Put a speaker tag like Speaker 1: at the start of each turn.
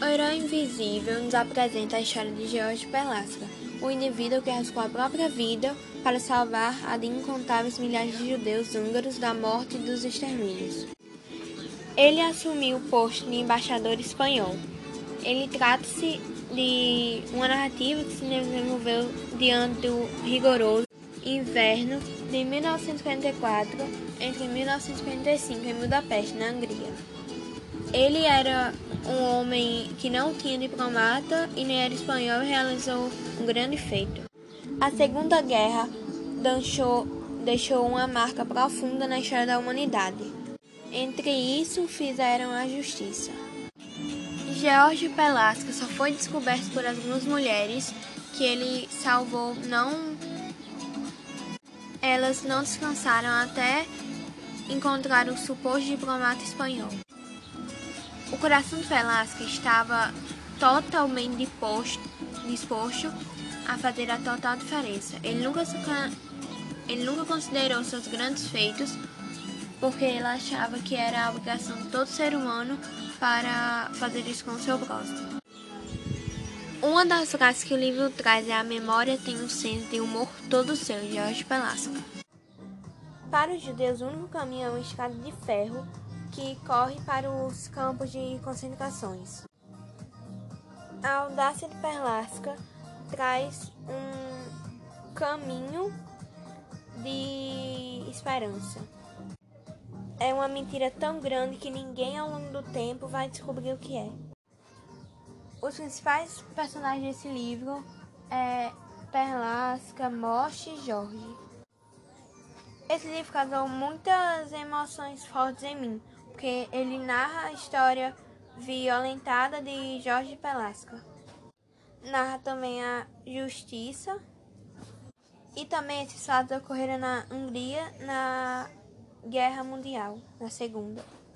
Speaker 1: O herói invisível nos apresenta a história de George Pelasca, o indivíduo que arriscou a própria vida para salvar a de incontáveis milhares de judeus húngaros da morte e dos extermínios. Ele assumiu o posto de embaixador espanhol. Ele trata-se de uma narrativa que se desenvolveu diante do rigoroso inverno de 1944 entre 1945 em Budapeste, na Hungria. Ele era um homem que não tinha diplomata e nem era espanhol realizou um grande feito. A Segunda Guerra deixou, deixou uma marca profunda na história da humanidade. Entre isso, fizeram a justiça. George Pelasca só foi descoberto por algumas mulheres que ele salvou não elas não descansaram até encontrar o suposto diplomata espanhol. O coração de Velasco estava totalmente disposto, disposto a fazer a total diferença. Ele nunca, ele nunca considerou seus grandes feitos porque ele achava que era a obrigação de todo ser humano para fazer isso com o seu próximo. Uma das frases que o livro traz é a memória tem um senso de humor todo seu, Jorge Pelasca. Para os judeus, o único caminho é uma escada de ferro que corre para os campos de concentrações. A audácia de Pelasca traz um caminho de esperança. É uma mentira tão grande que ninguém ao longo do tempo vai descobrir o que é. Os principais personagens desse livro é Perlasca, Moche e Jorge. Esse livro causou muitas emoções fortes em mim, porque ele narra a história violentada de Jorge Pelasca. Narra também a justiça e também esses fatos ocorreram na Hungria na Guerra Mundial, na Segunda.